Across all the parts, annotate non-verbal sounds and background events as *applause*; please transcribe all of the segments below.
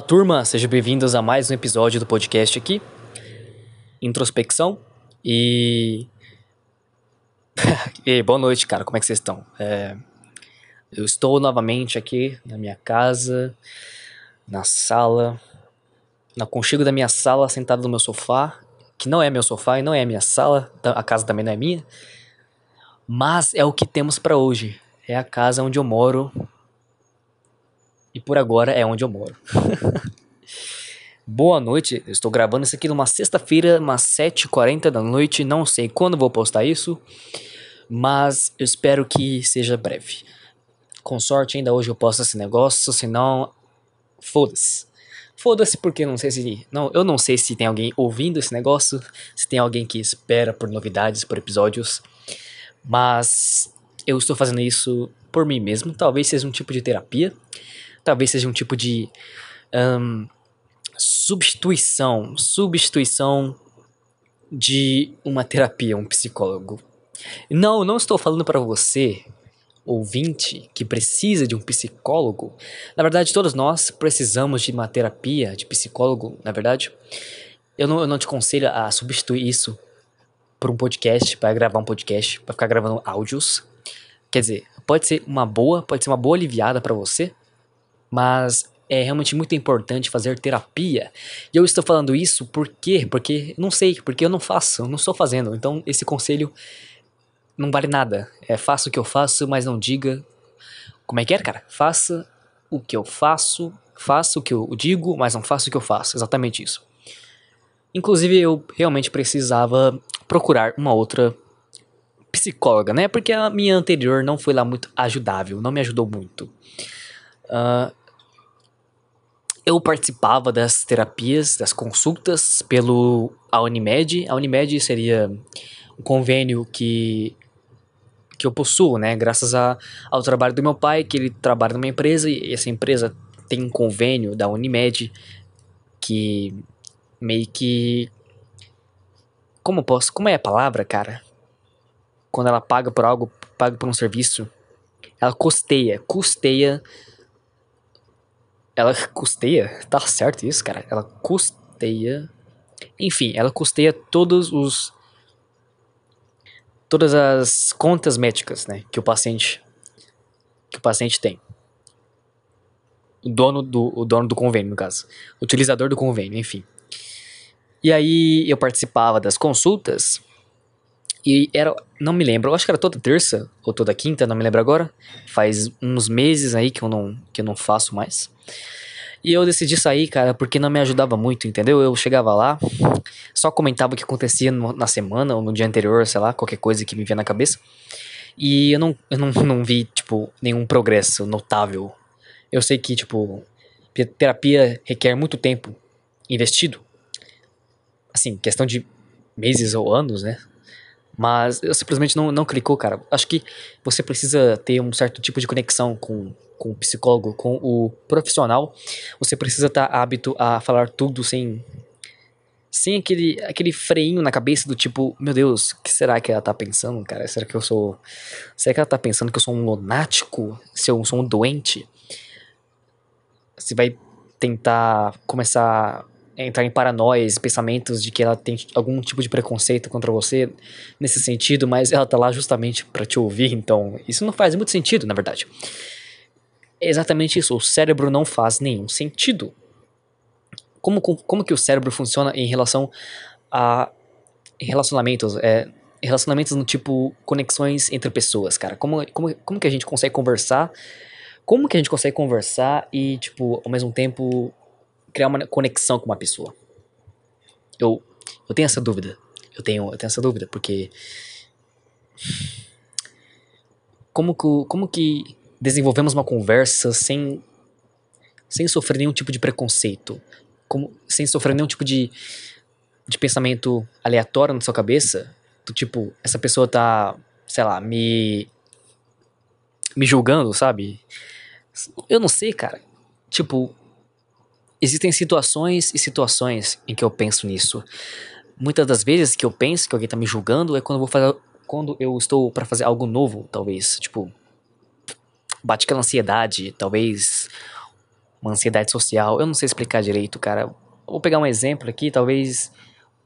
Olá, turma, sejam bem-vindos a mais um episódio do podcast aqui. Introspecção e. *laughs* e boa noite, cara, como é que vocês estão? É... Eu estou novamente aqui na minha casa, na sala, no conchego da minha sala, sentado no meu sofá, que não é meu sofá e não é minha sala, a casa também não é minha, mas é o que temos para hoje. É a casa onde eu moro e por agora é onde eu moro. *laughs* Boa noite, eu estou gravando isso aqui numa sexta-feira, umas 7h40 da noite. Não sei quando vou postar isso, mas eu espero que seja breve. Com sorte, ainda hoje eu posto esse negócio, senão. Foda-se. Foda-se porque não sei se. Não, eu não sei se tem alguém ouvindo esse negócio, se tem alguém que espera por novidades, por episódios. Mas eu estou fazendo isso por mim mesmo. Talvez seja um tipo de terapia talvez seja um tipo de um, substituição, substituição de uma terapia, um psicólogo. Não, não estou falando para você, ouvinte, que precisa de um psicólogo. Na verdade, todos nós precisamos de uma terapia, de psicólogo, na verdade. Eu não, eu não te aconselho a substituir isso por um podcast, para gravar um podcast, para ficar gravando áudios. Quer dizer, pode ser uma boa, pode ser uma boa aliviada para você, mas é realmente muito importante fazer terapia. E eu estou falando isso por quê? Porque não sei, porque eu não faço, eu não estou fazendo. Então esse conselho não vale nada. É faça o que eu faço, mas não diga como é que é, cara? Faça o que eu faço, faça o que eu digo, mas não faça o que eu faço. Exatamente isso. Inclusive eu realmente precisava procurar uma outra psicóloga, né? Porque a minha anterior não foi lá muito ajudável, não me ajudou muito. Uh, eu participava das terapias, das consultas pelo a Unimed. A Unimed seria um convênio que que eu possuo, né? Graças a, ao trabalho do meu pai, que ele trabalha numa empresa e essa empresa tem um convênio da Unimed que meio que como posso, como é a palavra, cara? Quando ela paga por algo, paga por um serviço, ela custeia, custeia ela custeia, tá certo isso, cara? Ela custeia. Enfim, ela custeia todos os. Todas as contas médicas, né? Que o paciente. Que o paciente tem. O dono do, o dono do convênio, no caso. O utilizador do convênio, enfim. E aí eu participava das consultas. E era. Não me lembro, eu acho que era toda terça ou toda quinta, não me lembro agora. Faz uns meses aí que eu não, que eu não faço mais. E eu decidi sair, cara, porque não me ajudava muito, entendeu? Eu chegava lá, só comentava o que acontecia no, na semana ou no dia anterior, sei lá, qualquer coisa que me vinha na cabeça. E eu não, eu não, *laughs* não vi, tipo, nenhum progresso notável. Eu sei que, tipo, terapia requer muito tempo investido. Assim, questão de meses ou anos, né? Mas eu simplesmente não, não clicou, cara. Acho que você precisa ter um certo tipo de conexão com com o psicólogo, com o profissional, você precisa estar tá hábito a falar tudo sem sem aquele, aquele freinho na cabeça do tipo, meu Deus, o que será que ela tá pensando, cara? Será que eu sou. Será que ela tá pensando que eu sou um lunático? Se eu sou um doente? Você vai tentar começar entrar em paranoias, pensamentos de que ela tem algum tipo de preconceito contra você nesse sentido, mas ela tá lá justamente para te ouvir, então isso não faz muito sentido, na verdade. É exatamente isso. O cérebro não faz nenhum sentido. Como, como que o cérebro funciona em relação a relacionamentos? É, relacionamentos no tipo conexões entre pessoas, cara. Como, como, como que a gente consegue conversar? Como que a gente consegue conversar e, tipo, ao mesmo tempo criar uma conexão com uma pessoa? Eu, eu tenho essa dúvida. Eu tenho, eu tenho essa dúvida, porque. Como que, como que desenvolvemos uma conversa sem, sem sofrer nenhum tipo de preconceito, como, sem sofrer nenhum tipo de, de pensamento aleatório na sua cabeça, do tipo, essa pessoa tá, sei lá, me me julgando, sabe? Eu não sei, cara. Tipo, existem situações e situações em que eu penso nisso. Muitas das vezes que eu penso que alguém tá me julgando é quando eu vou fazer quando eu estou para fazer algo novo, talvez, tipo, bate aquela ansiedade, talvez uma ansiedade social. Eu não sei explicar direito, cara. Vou pegar um exemplo aqui, talvez.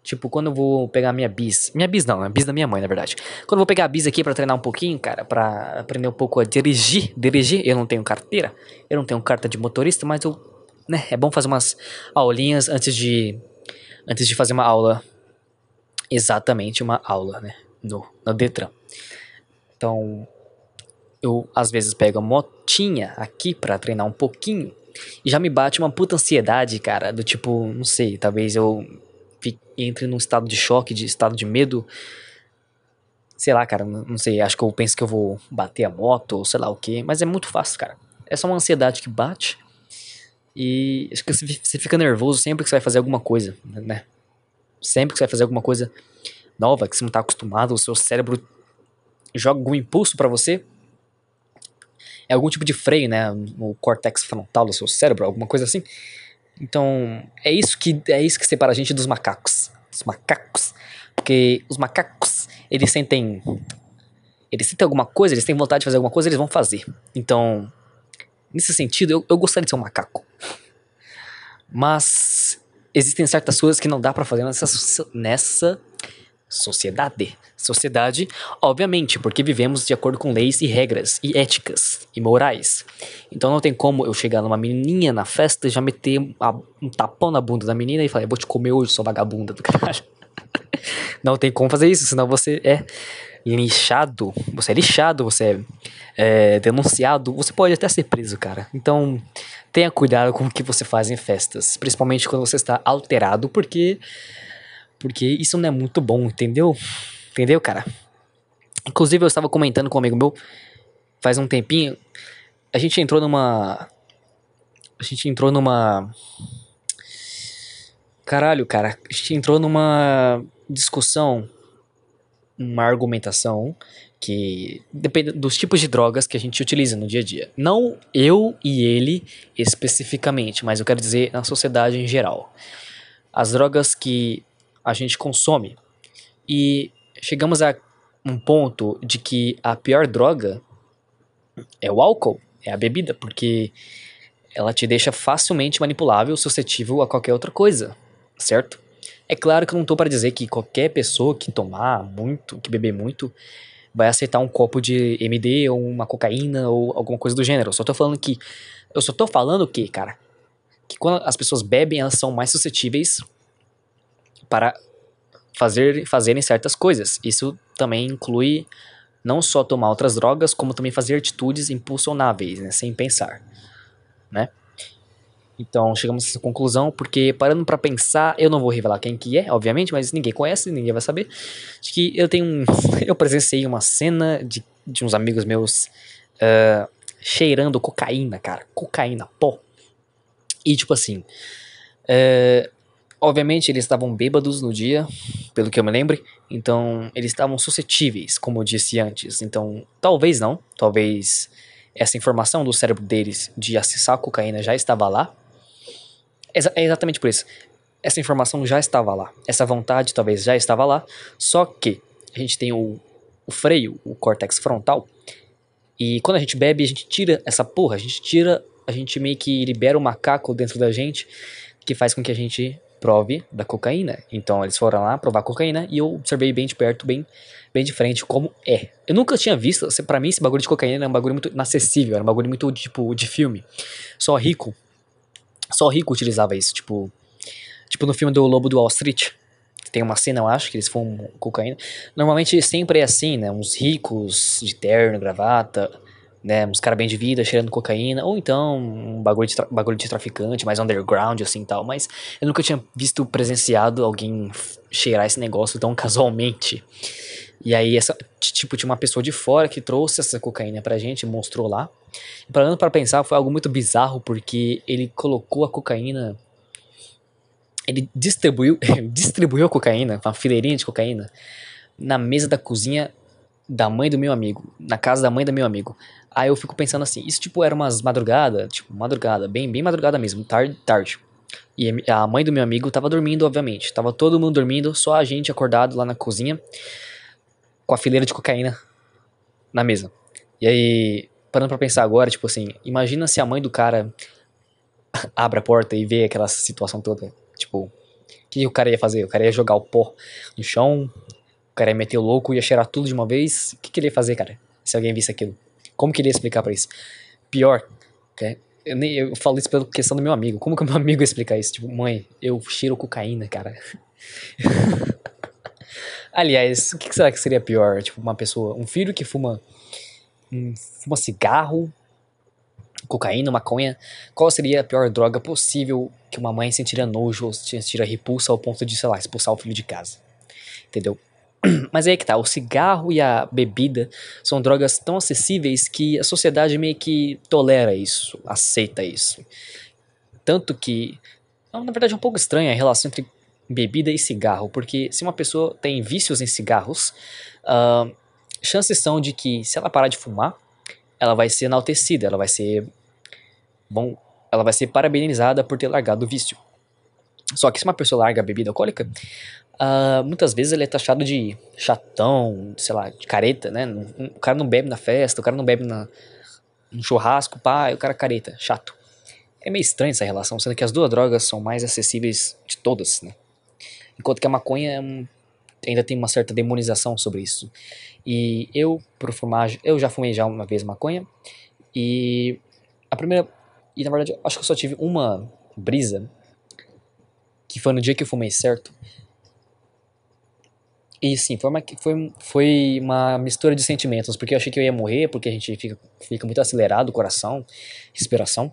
Tipo, quando eu vou pegar minha bis. Minha bis não, é bis da minha mãe, na verdade. Quando eu vou pegar a bis aqui para treinar um pouquinho, cara, para aprender um pouco a dirigir. Dirigir, eu não tenho carteira, eu não tenho carta de motorista, mas eu. Né, é bom fazer umas aulinhas antes de. Antes de fazer uma aula. Exatamente uma aula, né? No, no Detran. Então, eu às vezes pego a motinha aqui para treinar um pouquinho e já me bate uma puta ansiedade, cara, do tipo, não sei, talvez eu entre num estado de choque, de estado de medo. Sei lá, cara, não sei, acho que eu penso que eu vou bater a moto ou sei lá o que, mas é muito fácil, cara. É só uma ansiedade que bate e acho que você fica nervoso sempre que você vai fazer alguma coisa, né? Sempre que você vai fazer alguma coisa nova que você não tá acostumado, o seu cérebro joga algum impulso para você é algum tipo de freio, né, no córtex frontal do seu cérebro, alguma coisa assim. Então, é isso que é isso que separa a gente dos macacos. Os macacos, porque os macacos, eles sentem eles sentem alguma coisa, eles têm vontade de fazer alguma coisa, eles vão fazer. Então, nesse sentido, eu, eu gostaria de ser um macaco. Mas existem certas coisas que não dá para fazer nessa, nessa sociedade. Sociedade, obviamente, porque vivemos de acordo com leis e regras, e éticas, e morais. Então não tem como eu chegar numa menininha na festa e já meter um tapão na bunda da menina e falar, eu vou te comer hoje, sua vagabunda do caralho. *laughs* não tem como fazer isso, senão você é lixado, você é lixado, você é, é denunciado, você pode até ser preso, cara. Então tenha cuidado com o que você faz em festas, principalmente quando você está alterado, porque porque isso não é muito bom, entendeu? Entendeu, cara? Inclusive, eu estava comentando com um amigo meu faz um tempinho. A gente entrou numa. A gente entrou numa. Caralho, cara. A gente entrou numa discussão, uma argumentação que depende dos tipos de drogas que a gente utiliza no dia a dia. Não eu e ele especificamente, mas eu quero dizer na sociedade em geral. As drogas que a gente consome. E chegamos a um ponto de que a pior droga é o álcool, é a bebida, porque ela te deixa facilmente manipulável, suscetível a qualquer outra coisa, certo? É claro que eu não estou para dizer que qualquer pessoa que tomar muito, que beber muito, vai aceitar um copo de MD ou uma cocaína ou alguma coisa do gênero. Eu só tô falando que eu só tô falando que, cara, que quando as pessoas bebem, elas são mais suscetíveis para fazer fazerem certas coisas. Isso também inclui não só tomar outras drogas, como também fazer atitudes impulsionáveis, né, sem pensar, né? Então chegamos a essa conclusão porque parando para pensar, eu não vou revelar quem que é, obviamente, mas ninguém conhece, ninguém vai saber. De que eu tenho um, *laughs* eu presenciei uma cena de, de uns amigos meus uh, cheirando cocaína, cara, cocaína, pó. E tipo assim, uh, Obviamente eles estavam bêbados no dia, pelo que eu me lembre, então eles estavam suscetíveis, como eu disse antes. Então, talvez não, talvez essa informação do cérebro deles de acessar a cocaína já estava lá. É exatamente por isso. Essa informação já estava lá, essa vontade talvez já estava lá, só que a gente tem o, o freio, o córtex frontal, e quando a gente bebe, a gente tira essa porra, a gente tira, a gente meio que libera o macaco dentro da gente, que faz com que a gente prove da cocaína. Então eles foram lá provar cocaína e eu observei bem de perto, bem, bem de frente como é. Eu nunca tinha visto, para mim esse bagulho de cocaína era um bagulho muito inacessível, era um bagulho muito tipo de filme. Só rico, só rico utilizava isso, tipo, tipo no filme do Lobo do Wall Street. Tem uma cena, eu acho, que eles fumam cocaína. Normalmente sempre é assim, né? Uns ricos de terno, gravata, né, uns caras bem de vida, cheirando cocaína, ou então um bagulho de, bagulho de traficante, mais underground, assim, tal, mas eu nunca tinha visto, presenciado alguém cheirar esse negócio tão *laughs* casualmente. E aí, essa, tipo, tinha uma pessoa de fora que trouxe essa cocaína pra gente, mostrou lá. E parando pra pensar, foi algo muito bizarro, porque ele colocou a cocaína... Ele distribuiu, *laughs* distribuiu a cocaína, uma fileirinha de cocaína, na mesa da cozinha da mãe do meu amigo, na casa da mãe do meu amigo. Aí eu fico pensando assim, isso tipo era umas madrugada, tipo madrugada, bem bem madrugada mesmo, tarde, tarde. E a mãe do meu amigo tava dormindo, obviamente. Tava todo mundo dormindo, só a gente acordado lá na cozinha com a fileira de cocaína na mesa. E aí, parando pra pensar agora, tipo assim, imagina se a mãe do cara *laughs* abre a porta e vê aquela situação toda. Tipo, o que o cara ia fazer? O cara ia jogar o pó no chão, o cara ia meter o louco, ia cheirar tudo de uma vez. O que, que ele ia fazer, cara? Se alguém visse aquilo. Como que ele ia explicar pra isso? Pior, okay? eu, nem, eu falo isso pela questão do meu amigo. Como que o meu *laughs* amigo ia explicar isso? Tipo, mãe, eu cheiro cocaína, cara. *laughs* Aliás, o que será que seria pior? Tipo, uma pessoa, um filho que fuma, um, fuma cigarro, cocaína, maconha. Qual seria a pior droga possível que uma mãe sentiria nojo ou sentiria repulsa ao ponto de, sei lá, expulsar o filho de casa? Entendeu? *clears throat* Mas aí que tá, o cigarro e a bebida são drogas tão acessíveis que a sociedade meio que tolera isso, aceita isso. Tanto que, na verdade, é um pouco estranha a relação entre bebida e cigarro, porque se uma pessoa tem vícios em cigarros, uh, chances são de que se ela parar de fumar, ela vai ser enaltecida, ela vai ser bom, ela vai ser parabenizada por ter largado o vício. Só que se uma pessoa larga a bebida alcoólica, Uh, muitas vezes ele é taxado de chatão, sei lá, de careta, né? O cara não bebe na festa, o cara não bebe na, no churrasco, pá, o cara careta, chato. É meio estranho essa relação, sendo que as duas drogas são mais acessíveis de todas, né? Enquanto que a maconha é um, ainda tem uma certa demonização sobre isso. E eu, por fumar, eu já fumei já uma vez maconha, e a primeira, e na verdade acho que eu só tive uma brisa, que foi no dia que eu fumei certo, e sim, foi uma, foi, foi uma mistura de sentimentos, porque eu achei que eu ia morrer, porque a gente fica, fica muito acelerado, coração, respiração.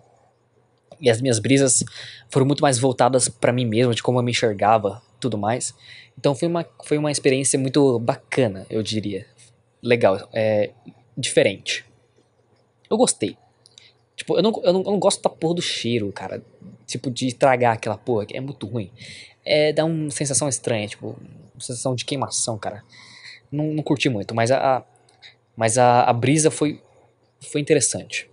E as minhas brisas foram muito mais voltadas para mim mesmo, de como eu me enxergava, tudo mais. Então foi uma, foi uma experiência muito bacana, eu diria. Legal, é diferente. Eu gostei. Tipo, eu não, eu não, eu não gosto da porra do cheiro, cara. Tipo, de estragar aquela porra, que é muito ruim. É, dá uma sensação estranha, tipo, sensação de queimação, cara. Não, não curti muito, mas a, mas a, a brisa foi, foi interessante.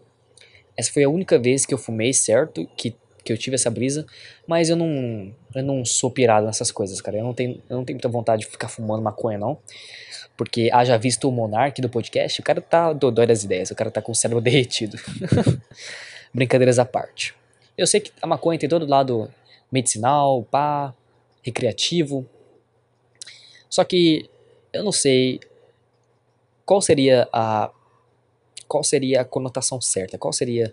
Essa foi a única vez que eu fumei certo, que, que eu tive essa brisa, mas eu não, eu não sou pirado nessas coisas, cara. Eu não tenho, eu não tenho muita vontade de ficar fumando maconha, não. Porque haja visto o Monark do podcast, o cara tá dodói das ideias, o cara tá com o cérebro *laughs* derretido. *laughs* Brincadeiras à parte. Eu sei que a maconha tem todo lado medicinal, pá, recreativo, só que eu não sei qual seria a qual seria a conotação certa, qual seria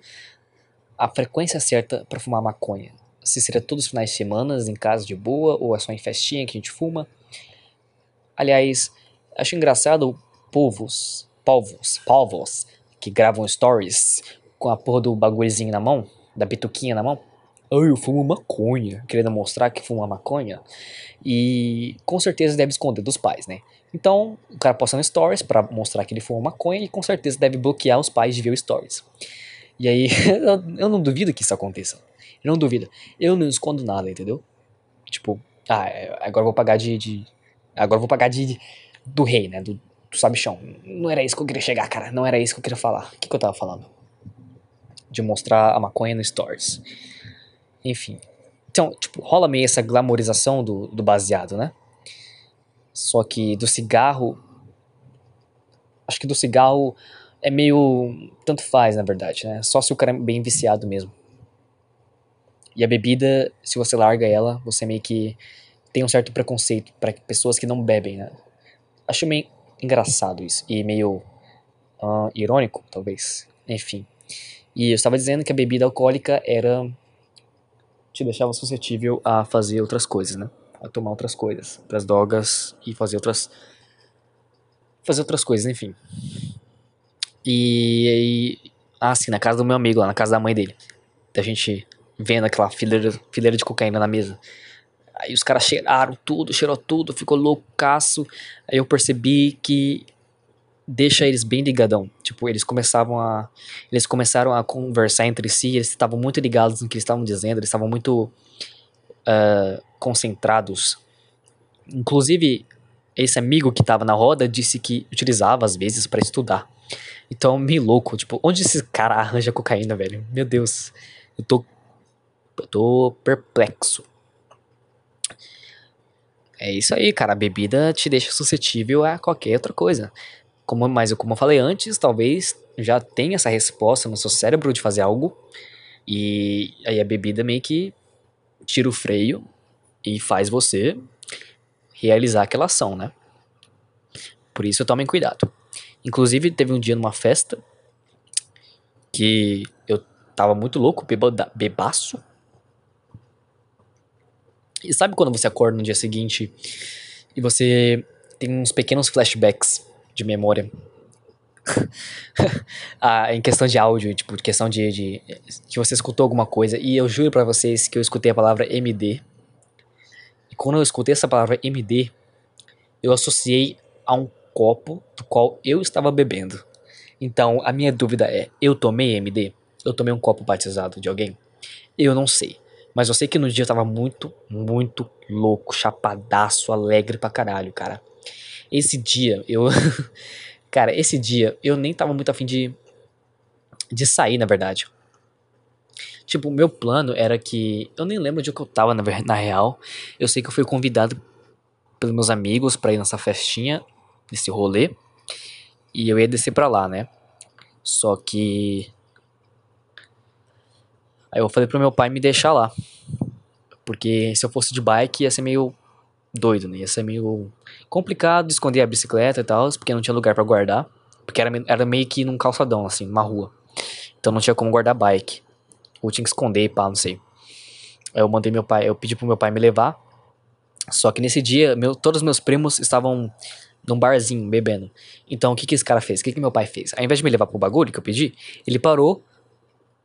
a frequência certa para fumar maconha. Se seria todos os finais de semana em casa de boa ou é só em festinha que a gente fuma. Aliás, acho engraçado povos, povos, povos que gravam stories com a porra do bagulhozinho na mão, da bituquinha na mão. Ai, eu fumo maconha, querendo mostrar que fuma maconha. E com certeza deve esconder dos pais, né? Então, o cara posta no stories para mostrar que ele fuma maconha e com certeza deve bloquear os pais de ver o stories. E aí, *laughs* eu não duvido que isso aconteça. Eu não duvido. Eu não escondo nada, entendeu? Tipo, ah, é, agora vou pagar de. de agora vou pagar de, de do rei, né? Do, do sabichão. Não era isso que eu queria chegar, cara. Não era isso que eu queria falar. O que, que eu tava falando? De mostrar a maconha no stories. Enfim. Então, tipo, rola meio essa glamorização do, do baseado, né? Só que do cigarro. Acho que do cigarro é meio. Tanto faz, na verdade, né? Só se o cara é bem viciado mesmo. E a bebida, se você larga ela, você meio que tem um certo preconceito para pessoas que não bebem, né? Acho meio engraçado isso. E meio uh, irônico, talvez. Enfim. E eu estava dizendo que a bebida alcoólica era te deixava suscetível a fazer outras coisas, né? A tomar outras coisas, outras drogas e fazer outras fazer outras coisas, enfim. E, e ah, sim, na casa do meu amigo lá, na casa da mãe dele. Da gente vendo aquela fileira, fileira de cocaína na mesa. Aí os caras cheiraram tudo, cheirou tudo, ficou loucaço. Aí eu percebi que deixa eles bem ligadão. Tipo, eles começavam a eles começaram a conversar entre si, eles estavam muito ligados no que eles estavam dizendo, eles estavam muito uh, concentrados. Inclusive, esse amigo que estava na roda disse que utilizava às vezes para estudar. Então, meio louco, tipo, onde esse cara arranja cocaína, velho? Meu Deus. Eu tô eu tô perplexo. É isso aí, cara. A bebida te deixa suscetível a qualquer outra coisa. Como, mas como eu falei antes, talvez já tenha essa resposta no seu cérebro de fazer algo, E aí a bebida meio que tira o freio e faz você realizar aquela ação, né? Por isso tomem cuidado. Inclusive, teve um dia numa festa que eu tava muito louco, bebada, bebaço. E sabe quando você acorda no dia seguinte e você tem uns pequenos flashbacks de memória? *laughs* ah, em questão de áudio, tipo, questão de, de, que você escutou alguma coisa. E eu juro para vocês que eu escutei a palavra MD. E quando eu escutei essa palavra MD, eu associei a um copo do qual eu estava bebendo. Então, a minha dúvida é: eu tomei MD? Eu tomei um copo batizado de alguém? Eu não sei. Mas eu sei que no dia eu tava muito, muito louco, chapadaço, alegre pra caralho, cara. Esse dia, eu. *laughs* cara, esse dia eu nem tava muito afim de. de sair, na verdade. Tipo, meu plano era que. Eu nem lembro de onde eu tava, na, na real. Eu sei que eu fui convidado pelos meus amigos para ir nessa festinha nesse rolê. E eu ia descer pra lá, né? Só que. Aí eu falei pro meu pai me deixar lá. Porque se eu fosse de bike ia ser meio doido, né? Ia ser meio complicado esconder a bicicleta e tal, porque não tinha lugar para guardar. Porque era, era meio que num calçadão, assim, numa rua. Então não tinha como guardar bike. Ou tinha que esconder e pá, não sei. Aí eu mandei meu pai, eu pedi pro meu pai me levar. Só que nesse dia, meu, todos os meus primos estavam num barzinho, bebendo. Então, o que que esse cara fez? O que que meu pai fez? Ao invés de me levar pro bagulho que eu pedi, ele parou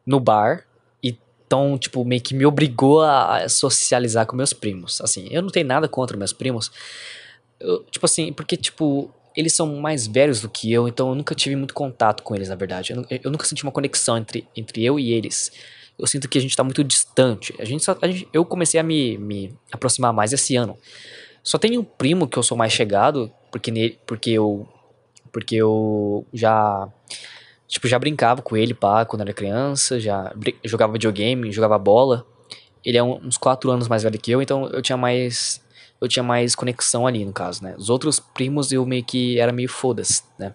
no bar e então, tipo, meio que me obrigou a socializar com meus primos. Assim, eu não tenho nada contra meus primos. Eu, tipo assim, porque, tipo, eles são mais velhos do que eu, então eu nunca tive muito contato com eles, na verdade. Eu, eu nunca senti uma conexão entre, entre eu e eles. Eu sinto que a gente tá muito distante. A gente, só, a gente eu comecei a me, me aproximar mais esse ano. Só tem um primo que eu sou mais chegado, porque, nele, porque eu. Porque eu já. Tipo, já brincava com ele, pá, quando era criança, já jogava videogame, jogava bola. Ele é uns 4 anos mais velho que eu, então eu tinha mais. Eu tinha mais conexão ali, no caso, né? Os outros primos eu meio que era meio foda-se, né?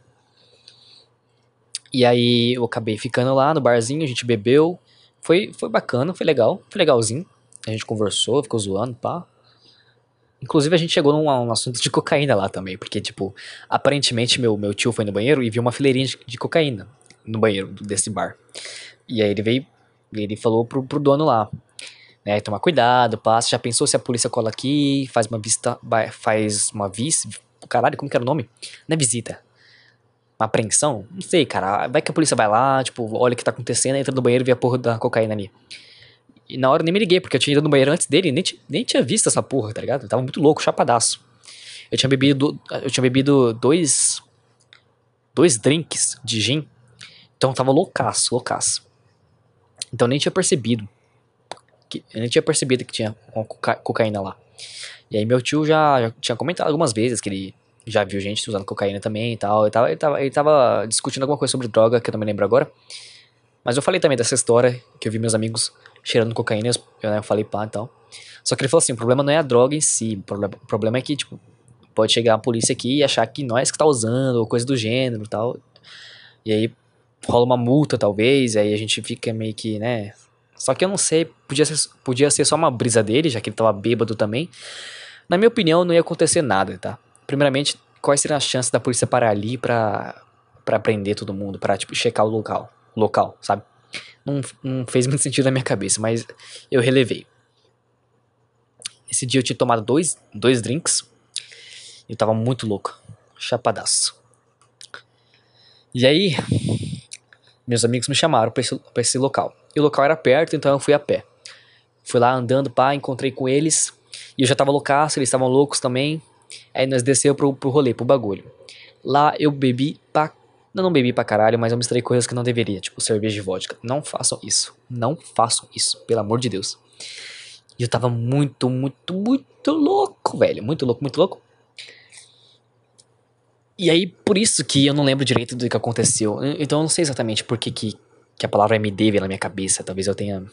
E aí eu acabei ficando lá no barzinho, a gente bebeu. Foi, foi bacana, foi legal, foi legalzinho. A gente conversou, ficou zoando, pá. Inclusive, a gente chegou num, assunto de cocaína lá também, porque, tipo, aparentemente meu, meu tio foi no banheiro e viu uma fileirinha de, de cocaína no banheiro desse bar. E aí ele veio, ele falou pro, pro dono lá, né, tomar cuidado, passa, já pensou se a polícia cola aqui, faz uma vista, faz uma vista, caralho, como que era o nome? Não é visita, uma apreensão? Não sei, cara, vai que a polícia vai lá, tipo, olha o que tá acontecendo, entra no banheiro e vê a porra da cocaína ali. E na hora eu nem me liguei, porque eu tinha ido no banheiro antes dele, nem, nem tinha visto essa porra, tá ligado? Eu tava muito louco, chapadaço. Eu tinha bebido. Eu tinha bebido dois. Dois drinks de gin. Então tava loucaço, loucaço. Então nem tinha percebido. Que, eu nem tinha percebido que tinha coca, cocaína lá. E aí meu tio já, já, tinha comentado algumas vezes que ele já viu gente usando cocaína também e tal. Ele tava, ele tava, ele tava discutindo alguma coisa sobre droga, que eu não me lembro agora. Mas eu falei também dessa história que eu vi meus amigos cheirando cocaína, eu, né, eu falei pá e tal. Só que ele falou assim, o problema não é a droga em si, o problema é que, tipo, pode chegar a polícia aqui e achar que nós que tá usando, ou coisa do gênero e tal. E aí rola uma multa, talvez, aí a gente fica meio que, né... Só que eu não sei, podia ser, podia ser só uma brisa dele, já que ele tava bêbado também. Na minha opinião, não ia acontecer nada, tá? Primeiramente, quais seriam as chances da polícia parar ali pra, pra prender todo mundo, pra, tipo, checar o local, local, sabe? Não, não fez muito sentido na minha cabeça, mas eu relevei. Esse dia eu tinha tomado dois, dois drinks eu tava muito louco, chapadaço. E aí, meus amigos me chamaram pra esse, pra esse local. E o local era perto, então eu fui a pé. Fui lá andando, pá, encontrei com eles. E eu já tava loucaço, eles estavam loucos também. Aí nós desceu pro, pro rolê, pro bagulho. Lá eu bebi pra eu não bebi pra caralho, mas eu misturei coisas que não deveria, tipo cerveja e vodka. Não façam isso. Não façam isso, pelo amor de Deus. E eu tava muito, muito, muito louco, velho. Muito louco, muito louco. E aí, por isso que eu não lembro direito do que aconteceu. Então eu não sei exatamente por que, que, que a palavra MD veio na minha cabeça. Talvez eu tenha.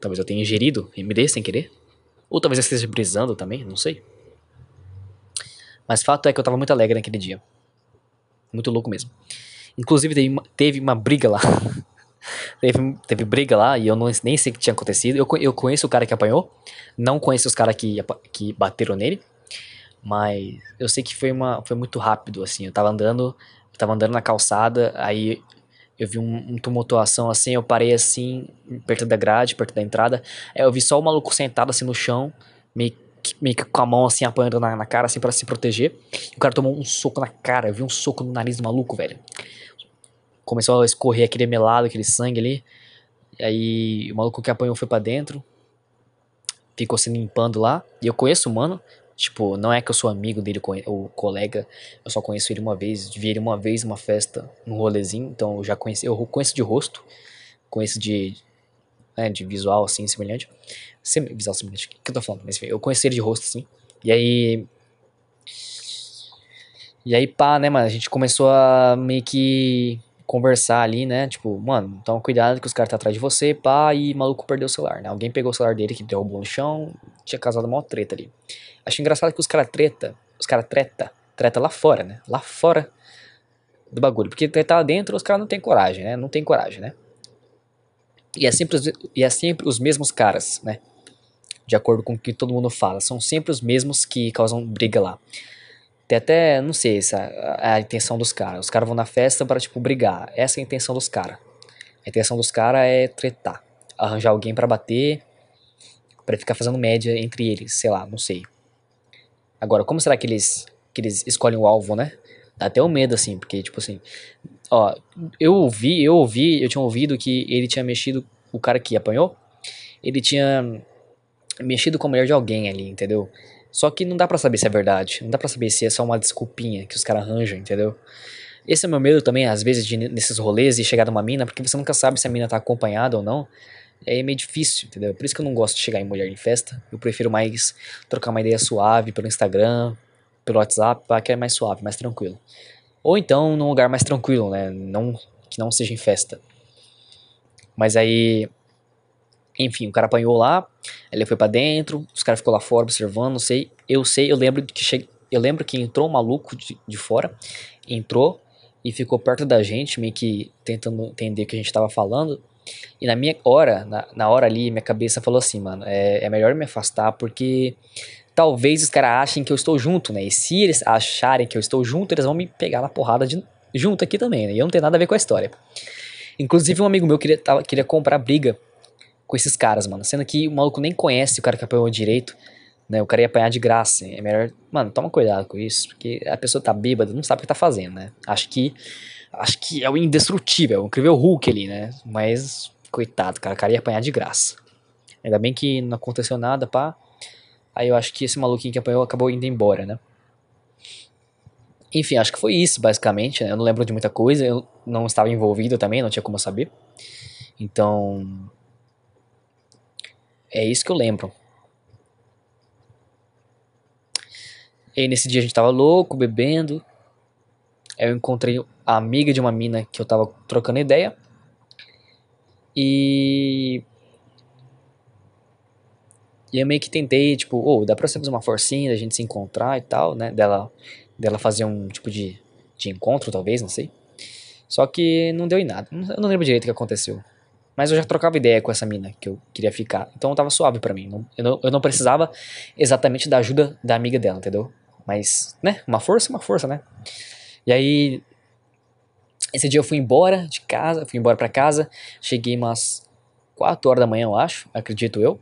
Talvez eu tenha ingerido MD sem querer. Ou talvez eu esteja brisando também, não sei. Mas fato é que eu tava muito alegre naquele dia. Muito louco mesmo. Inclusive teve uma, teve uma briga lá. *laughs* teve, teve briga lá e eu não, nem sei o que tinha acontecido. Eu, eu conheço o cara que apanhou, não conheço os caras que, que bateram nele, mas eu sei que foi, uma, foi muito rápido, assim. Eu tava andando, eu tava andando na calçada, aí eu vi um, um tumultuação assim, eu parei assim, perto da grade, perto da entrada. Aí eu vi só o maluco sentado assim no chão, meio, meio que com a mão assim apanhando na, na cara, assim, para se proteger. o cara tomou um soco na cara, eu vi um soco no nariz do maluco, velho começou a escorrer aquele melado, aquele sangue ali. E aí o maluco que apanhou foi para dentro. Ficou se limpando lá. E eu conheço o mano. Tipo, não é que eu sou amigo dele, o colega. Eu só conheço ele uma vez. Vi ele uma vez numa festa, num rolezinho. Então eu já conheci. Eu conheço de rosto. Conheço de. Né, de visual assim, semelhante. Sem, visual semelhante. O que eu tô falando? Mas enfim, eu conheci ele de rosto assim. E aí. E aí, pá, né, mano? A gente começou a meio que conversar ali, né? Tipo, mano, toma cuidado que os caras tá atrás de você, pá, e maluco perdeu o celular, né? Alguém pegou o celular dele que derrubou no chão, tinha causado uma treta ali. Acho engraçado que os caras treta, os caras treta, treta lá fora, né? Lá fora do bagulho. Porque treta lá dentro, os caras não tem coragem, né? Não tem coragem, né? E é, sempre e é sempre os mesmos caras, né? De acordo com o que todo mundo fala. São sempre os mesmos que causam briga lá. Tem até, não sei, essa é a intenção dos caras. Os caras vão na festa para tipo brigar. Essa é a intenção dos caras. A intenção dos caras é tretar, arranjar alguém para bater, para ficar fazendo média entre eles, sei lá, não sei. Agora, como será que eles que eles escolhem o alvo, né? Dá até um medo assim, porque tipo assim, ó, eu ouvi, eu ouvi, eu tinha ouvido que ele tinha mexido o cara que apanhou, ele tinha mexido com a mulher de alguém ali, entendeu? Só que não dá para saber se é verdade. Não dá para saber se é só uma desculpinha que os caras arranjam, entendeu? Esse é o meu medo também, às vezes, de, nesses rolês e chegar numa mina, porque você nunca sabe se a mina tá acompanhada ou não. É meio difícil, entendeu? Por isso que eu não gosto de chegar em mulher em festa. Eu prefiro mais trocar uma ideia suave pelo Instagram, pelo WhatsApp, que é mais suave, mais tranquilo. Ou então num lugar mais tranquilo, né? Não, que não seja em festa. Mas aí enfim, o cara apanhou lá, ele foi para dentro, os caras ficou lá fora observando, não sei. Eu sei, eu lembro que che... eu lembro que entrou um maluco de, de fora, entrou e ficou perto da gente, meio que tentando entender o que a gente tava falando. E na minha hora, na, na hora ali, minha cabeça falou assim, mano, é, é melhor me afastar porque talvez os caras achem que eu estou junto, né? E se eles acharem que eu estou junto, eles vão me pegar na porrada de, junto aqui também, né? E eu não tenho nada a ver com a história. Inclusive, um amigo meu queria, tava, queria comprar briga com esses caras, mano. Sendo que o maluco nem conhece o cara que apanhou direito, né? O cara ia apanhar de graça. É melhor. Mano, toma cuidado com isso, porque a pessoa tá bêbada, não sabe o que tá fazendo, né? Acho que. Acho que é o indestrutível, o incrível Hulk ali, né? Mas, coitado, cara, o cara ia apanhar de graça. Ainda bem que não aconteceu nada, pá. Aí eu acho que esse maluquinho que apanhou acabou indo embora, né? Enfim, acho que foi isso, basicamente. Né? Eu não lembro de muita coisa, eu não estava envolvido também, não tinha como saber. Então, é isso que eu lembro. E nesse dia a gente tava louco, bebendo. Eu encontrei a amiga de uma mina que eu tava trocando ideia. E. E eu meio que tentei, tipo, oh, dá pra você fazer uma forcinha da gente se encontrar e tal, né? Dela, dela fazer um tipo de, de encontro, talvez, não sei. Só que não deu em nada. Eu não lembro direito o que aconteceu. Mas eu já trocava ideia com essa mina que eu queria ficar. Então tava suave para mim. Eu, não, eu não precisava exatamente da ajuda da amiga dela, entendeu? Mas, né? Uma força, uma força, né? E aí. Esse dia eu fui embora de casa, fui embora para casa. Cheguei umas 4 horas da manhã, eu acho, acredito eu.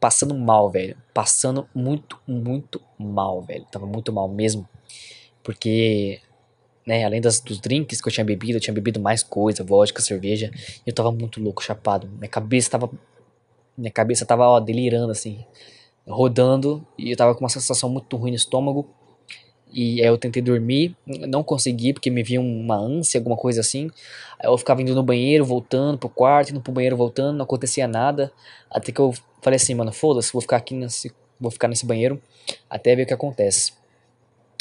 Passando mal, velho. Passando muito, muito mal, velho. Tava muito mal mesmo. Porque né? Além das, dos drinks que eu tinha bebido, eu tinha bebido mais coisa, vodka, cerveja. E eu tava muito louco, chapado. Minha cabeça tava. Minha cabeça tava, ó, delirando, assim. Rodando. E eu tava com uma sensação muito ruim no estômago. E aí eu tentei dormir, não consegui, porque me vinha uma ânsia, alguma coisa assim. Aí eu ficava indo no banheiro, voltando pro quarto, indo pro banheiro, voltando, não acontecia nada. Até que eu falei assim, mano, foda-se, vou ficar aqui nesse. Vou ficar nesse banheiro até ver o que acontece.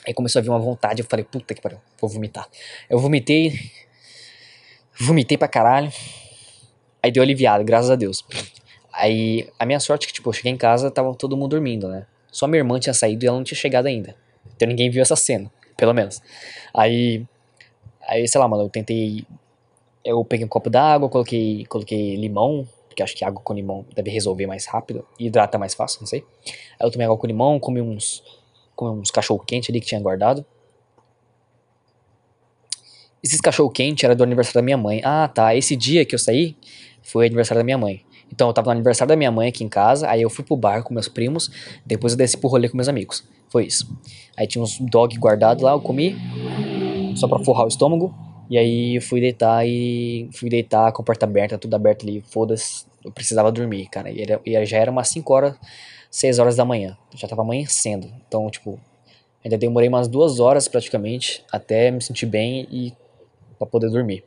Aí começou a vir uma vontade, eu falei, puta que pariu, vou vomitar. Eu vomitei, vomitei pra caralho. Aí deu aliviado, graças a Deus. Aí a minha sorte é que, tipo, eu cheguei em casa, tava todo mundo dormindo, né? Só minha irmã tinha saído e ela não tinha chegado ainda. Então ninguém viu essa cena, pelo menos. Aí, aí sei lá, mano, eu tentei eu peguei um copo d'água, coloquei, coloquei limão, porque acho que água com limão deve resolver mais rápido, hidrata mais fácil, não sei. Aí eu tomei água com limão, comi uns, comi uns cachorro quente ali que tinha guardado. Esses cachorro quente era do aniversário da minha mãe. Ah, tá. Esse dia que eu saí foi aniversário da minha mãe. Então eu tava no aniversário da minha mãe aqui em casa, aí eu fui pro bar com meus primos, depois eu desci pro rolê com meus amigos. Foi isso. Aí tinha uns dog guardado lá, eu comi, só pra forrar o estômago. E aí eu fui deitar e fui deitar com a porta aberta, tudo aberto ali, foda-se. Eu precisava dormir, cara. E, era, e já era umas 5 horas, 6 horas da manhã. Já tava amanhecendo. Então, tipo, ainda demorei umas duas horas praticamente até me sentir bem e para poder dormir.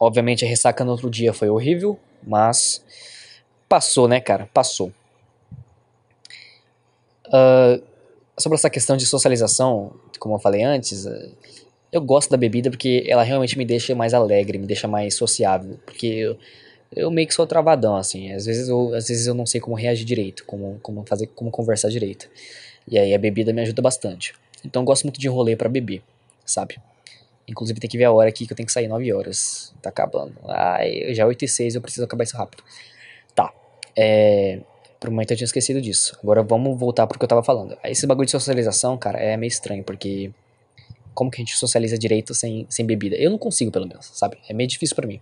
Obviamente a ressaca no outro dia foi horrível, mas passou, né, cara? Passou. Uh, sobre essa questão de socialização, como eu falei antes, uh, eu gosto da bebida porque ela realmente me deixa mais alegre, me deixa mais sociável, porque eu, eu meio que sou travadão, assim, às vezes eu, às vezes eu não sei como reagir direito, como, como fazer, como conversar direito, e aí a bebida me ajuda bastante. Então eu gosto muito de rolê para beber, sabe? Inclusive tem que ver a hora aqui que eu tenho que sair 9 horas. Tá acabando. Ai, já é 8 e 6, eu preciso acabar isso rápido. Tá. É. Por um momento eu tinha esquecido disso. Agora vamos voltar pro que eu tava falando. Esse bagulho de socialização, cara, é meio estranho, porque. Como que a gente socializa direito sem, sem bebida? Eu não consigo, pelo menos, sabe? É meio difícil para mim.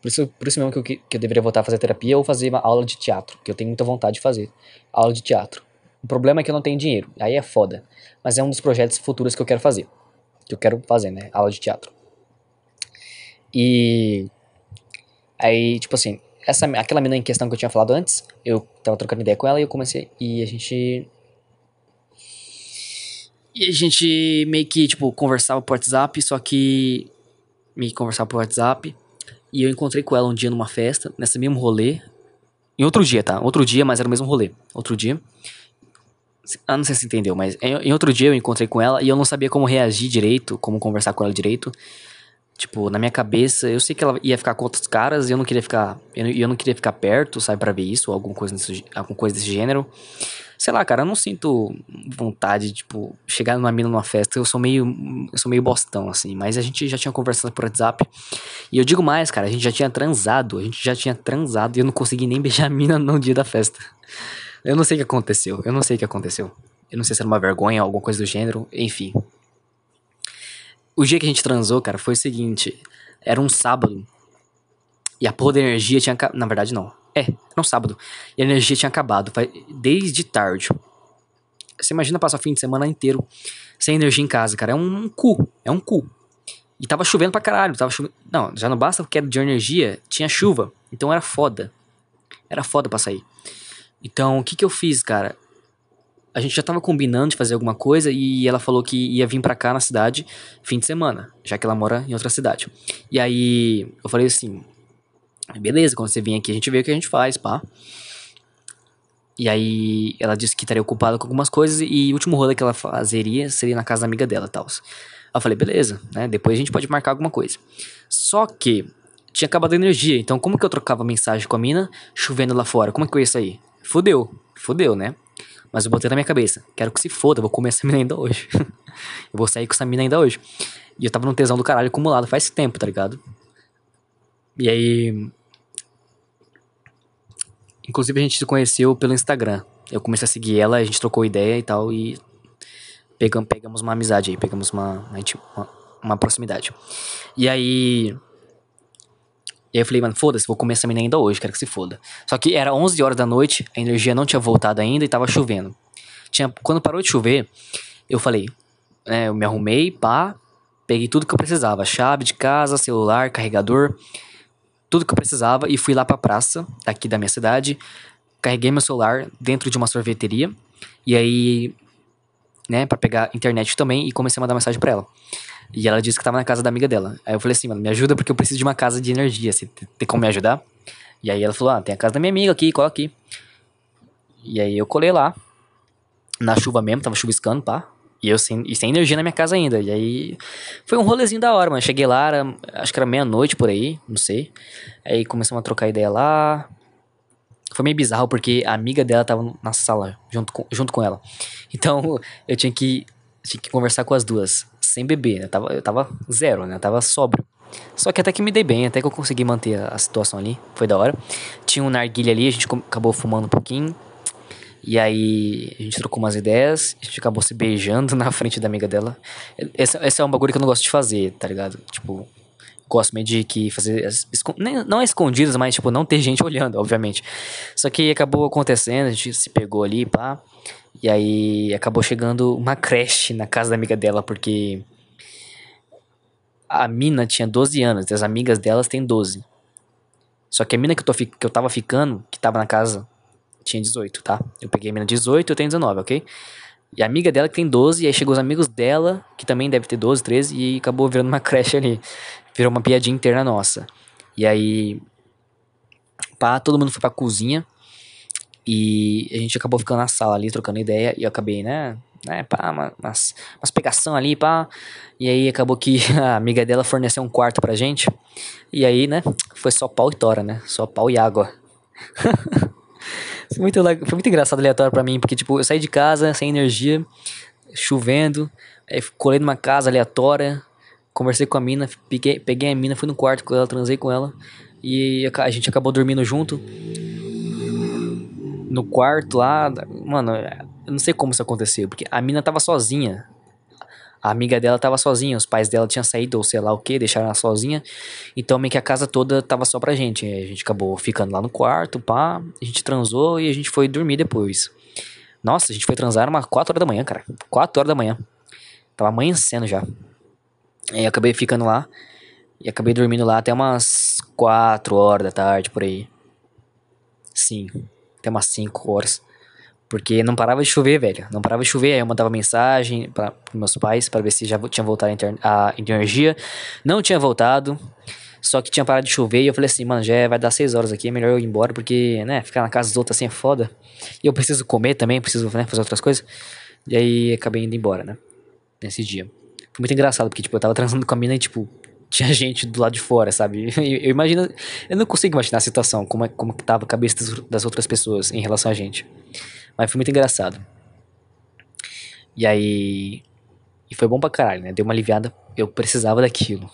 Por isso, por isso mesmo que eu, que eu deveria voltar a fazer terapia ou fazer uma aula de teatro, que eu tenho muita vontade de fazer. Aula de teatro. O problema é que eu não tenho dinheiro. Aí é foda. Mas é um dos projetos futuros que eu quero fazer que eu quero fazer, né? Aula de teatro. E aí, tipo assim, essa aquela menina em questão que eu tinha falado antes, eu tava trocando ideia com ela e eu comecei e a gente e a gente meio que, tipo, conversava por WhatsApp, só que me conversava por WhatsApp. E eu encontrei com ela um dia numa festa, nesse mesmo rolê. Em outro dia, tá? Outro dia, mas era o mesmo rolê. Outro dia. Ah, não sei se entendeu, mas em, outro dia eu encontrei com ela e eu não sabia como reagir direito, como conversar com ela direito. Tipo, na minha cabeça, eu sei que ela ia ficar com outros caras e eu não queria ficar. Eu, eu não queria ficar perto, sabe, para ver isso, ou alguma coisa, alguma coisa desse gênero. Sei lá, cara, eu não sinto vontade de, tipo, chegar numa mina numa festa. Eu sou meio. Eu sou meio bostão, assim. Mas a gente já tinha conversado por WhatsApp. E eu digo mais, cara, a gente já tinha transado. A gente já tinha transado e eu não consegui nem beijar a mina no dia da festa. Eu não sei o que aconteceu. Eu não sei o que aconteceu. Eu não sei se era uma vergonha, alguma coisa do gênero, enfim. O dia que a gente transou, cara, foi o seguinte: era um sábado. E a porra da energia tinha. Na verdade, não. É, um sábado. E a energia tinha acabado. Desde tarde. Você imagina passar o fim de semana inteiro sem energia em casa, cara. É um, um cu. É um cu. E tava chovendo pra caralho. Tava chovendo. Não, já não basta porque era de energia, tinha chuva. Então era foda. Era foda pra sair. Então, o que que eu fiz, cara? A gente já tava combinando de fazer alguma coisa e ela falou que ia vir pra cá na cidade fim de semana, já que ela mora em outra cidade. E aí eu falei assim: beleza, quando você vir aqui a gente vê o que a gente faz, pá. E aí ela disse que estaria ocupada com algumas coisas e o último rolê que ela fazeria seria na casa da amiga dela tal. Eu falei, beleza, né? Depois a gente pode marcar alguma coisa. Só que tinha acabado a energia, então como que eu trocava mensagem com a mina chovendo lá fora? Como é que eu ia sair? Fudeu, fudeu, né? Mas eu botei na minha cabeça, quero que se foda, vou comer essa *laughs* mina ainda hoje. eu vou sair com essa mina ainda hoje. E eu tava num tesão do caralho acumulado faz tempo, tá ligado? E aí. Inclusive a gente se conheceu pelo Instagram. Eu comecei a seguir ela, a gente trocou ideia e tal, e pegamos, pegamos uma amizade aí, pegamos uma, uma, uma proximidade. E aí. E aí eu falei, mano, foda-se, vou comer essa menina ainda hoje, quero que se foda. Só que era 11 horas da noite, a energia não tinha voltado ainda e tava chovendo. Tinha, quando parou de chover, eu falei, né, eu me arrumei, pá, peguei tudo que eu precisava, chave de casa, celular, carregador, tudo que eu precisava e fui lá pra praça, aqui da minha cidade, carreguei meu celular dentro de uma sorveteria e aí, né, para pegar internet também e comecei a mandar mensagem para ela. E ela disse que tava na casa da amiga dela. Aí eu falei assim, mano, me ajuda porque eu preciso de uma casa de energia. Você tem como me ajudar? E aí ela falou, ah, tem a casa da minha amiga aqui, cola aqui. E aí eu colei lá. Na chuva mesmo, tava chuviscando, pá. E eu sem, e sem energia na minha casa ainda. E aí foi um rolezinho da hora, mano. Cheguei lá, era, acho que era meia-noite por aí, não sei. Aí começamos a trocar ideia lá. Foi meio bizarro porque a amiga dela tava na sala junto com, junto com ela. *laughs* Então eu tinha que, tinha que conversar com as duas sem beber, né? Tava, eu tava zero, né? Eu tava sóbrio. Só que até que me dei bem, até que eu consegui manter a, a situação ali. Foi da hora. Tinha um narguilha ali, a gente acabou fumando um pouquinho. E aí a gente trocou umas ideias, a gente acabou se beijando *laughs* na frente da amiga dela. Esse, esse é um bagulho que eu não gosto de fazer, tá ligado? Tipo, gosto meio de que fazer. Não escondidas, mas tipo, não ter gente *laughs* olhando, obviamente. Só que acabou acontecendo, a gente se pegou ali, pá. E aí acabou chegando uma creche na casa da amiga dela, porque a mina tinha 12 anos, as amigas delas têm 12. Só que a mina que eu, tô, que eu tava ficando, que tava na casa, tinha 18, tá? Eu peguei a de 18, eu tenho 19, ok? E a amiga dela que tem 12, e aí chegou os amigos dela, que também deve ter 12, 13, e acabou virando uma *laughs* creche ali. Virou uma piadinha interna nossa. E aí, pá, todo mundo foi pra cozinha. E a gente acabou ficando na sala ali, trocando ideia. E eu acabei, né? né pá, umas, umas pegação ali, pá. E aí acabou que *laughs* a amiga dela forneceu um quarto pra gente. E aí, né? Foi só pau e tora, né? Só pau e água. *laughs* foi, muito, foi muito engraçado aleatório pra mim, porque, tipo, eu saí de casa sem energia, chovendo. Aí colei numa casa aleatória, conversei com a mina, peguei, peguei a mina, fui no quarto com ela, transei com ela. E a gente acabou dormindo junto no quarto lá, mano, eu não sei como isso aconteceu, porque a mina tava sozinha. A amiga dela tava sozinha, os pais dela tinham saído ou sei lá o que, deixaram ela sozinha. Então meio que a casa toda tava só pra gente. A gente acabou ficando lá no quarto, pá, a gente transou e a gente foi dormir depois. Nossa, a gente foi transar umas 4 horas da manhã, cara. 4 horas da manhã. Tava amanhecendo já. Eu acabei ficando lá. E acabei dormindo lá até umas 4 horas da tarde, por aí. Sim até umas 5 horas. Porque não parava de chover, velho. Não parava de chover. Aí eu mandava mensagem para meus pais para ver se já tinha voltado a, energia. Não tinha voltado. Só que tinha parado de chover. E eu falei assim, mano, já vai dar 6 horas aqui. É melhor eu ir embora. Porque, né, ficar na casa dos outros assim é foda. E eu preciso comer também. Preciso né, fazer outras coisas. E aí acabei indo embora, né? Nesse dia. Foi muito engraçado. Porque, tipo, eu tava transando com a mina e, tipo, tinha gente do lado de fora, sabe? *laughs* Eu, eu imagino. Eu não consigo imaginar a situação, como, é, como que tava a cabeça das outras pessoas em relação a gente. Mas foi muito engraçado. E aí. E foi bom pra caralho, né? Deu uma aliviada. Eu precisava daquilo.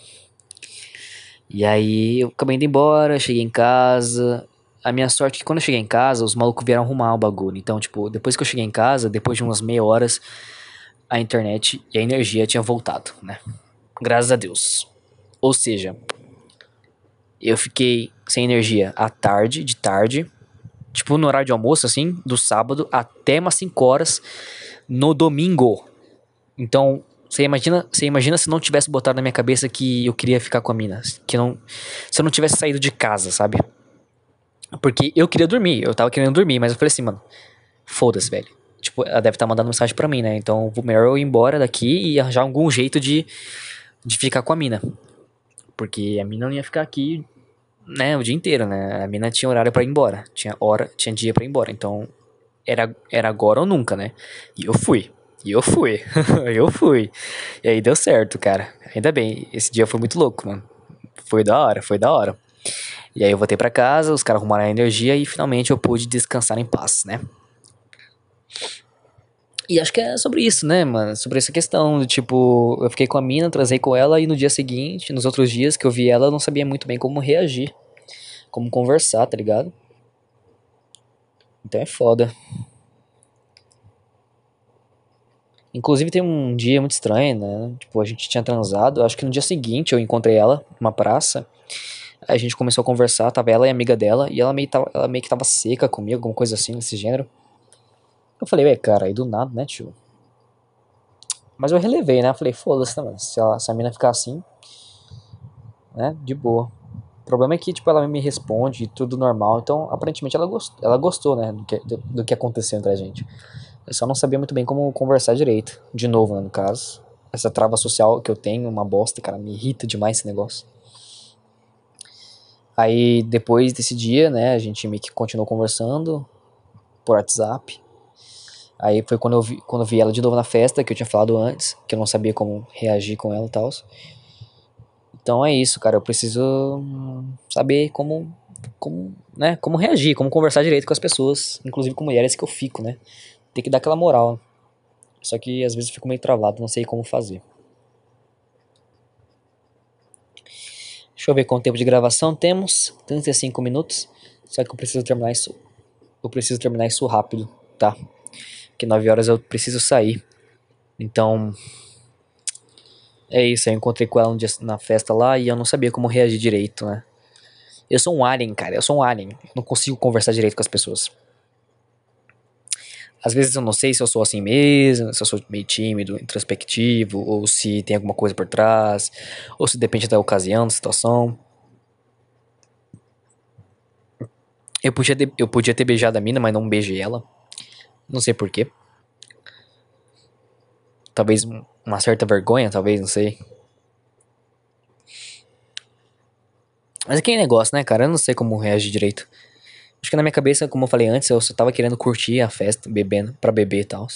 E aí eu acabei indo embora, cheguei em casa. A minha sorte é que quando eu cheguei em casa, os malucos vieram arrumar o bagulho. Então, tipo, depois que eu cheguei em casa, depois de umas meia horas, a internet e a energia tinha voltado, né? Graças a Deus. Ou seja, eu fiquei sem energia à tarde, de tarde, tipo no horário de almoço, assim, do sábado até umas 5 horas no domingo. Então, você imagina, você imagina se não tivesse botado na minha cabeça que eu queria ficar com a mina, que não, se eu não tivesse saído de casa, sabe? Porque eu queria dormir, eu tava querendo dormir, mas eu falei assim, mano, foda-se, velho. Tipo, ela deve estar tá mandando mensagem para mim, né? Então, vou melhor eu ir embora daqui e arranjar algum jeito de, de ficar com a mina. Porque a mina não ia ficar aqui, né, o dia inteiro, né? A mina tinha horário para ir embora. Tinha hora, tinha dia para ir embora. Então, era, era agora ou nunca, né? E eu fui. E eu fui. *laughs* eu fui. E aí deu certo, cara. Ainda bem. Esse dia foi muito louco, mano. Foi da hora, foi da hora. E aí eu voltei para casa, os caras arrumaram a energia e finalmente eu pude descansar em paz, né? E acho que é sobre isso, né, mano? Sobre essa questão do tipo, eu fiquei com a mina, trazei com ela e no dia seguinte, nos outros dias que eu vi ela, eu não sabia muito bem como reagir. Como conversar, tá ligado? Então é foda. Inclusive tem um dia muito estranho, né? Tipo, a gente tinha transado, acho que no dia seguinte eu encontrei ela numa praça. A gente começou a conversar, tava ela e amiga dela, e ela meio, tava, ela meio que tava seca comigo, alguma coisa assim, desse gênero. Eu falei, ué, cara, aí do nada, né, tio? Mas eu relevei, né? Falei, foda-se, né, Se, se a mina ficar assim, né, de boa. O problema é que, tipo, ela me responde tudo normal, então, aparentemente, ela gostou, ela gostou né, do que, do, do que aconteceu entre a gente. Eu só não sabia muito bem como conversar direito. De novo, né, no caso. Essa trava social que eu tenho, uma bosta, cara, me irrita demais esse negócio. Aí, depois desse dia, né, a gente meio que continuou conversando por WhatsApp. Aí foi quando eu, vi, quando eu vi ela de novo na festa, que eu tinha falado antes, que eu não sabia como reagir com ela e tal. Então é isso, cara. Eu preciso saber como, como, né, como reagir, como conversar direito com as pessoas, inclusive com mulheres que eu fico, né? Tem que dar aquela moral. Só que às vezes eu fico meio travado, não sei como fazer. Deixa eu ver quanto tempo de gravação temos. 35 minutos. Só que eu preciso terminar isso. Eu preciso terminar isso rápido, tá? Porque 9 horas eu preciso sair. Então, é isso, eu encontrei com ela um dia na festa lá e eu não sabia como reagir direito, né? Eu sou um alien, cara. Eu sou um alien. Não consigo conversar direito com as pessoas. Às vezes eu não sei se eu sou assim mesmo, se eu sou meio tímido, introspectivo, ou se tem alguma coisa por trás, ou se depende da ocasião, da situação. Eu podia, eu podia ter beijado a mina, mas não beijei ela. Não sei porquê. Talvez uma certa vergonha, talvez, não sei. Mas aquele negócio, né, cara? Eu não sei como reagir direito. Acho que na minha cabeça, como eu falei antes, eu só tava querendo curtir a festa, bebendo, pra beber e tal.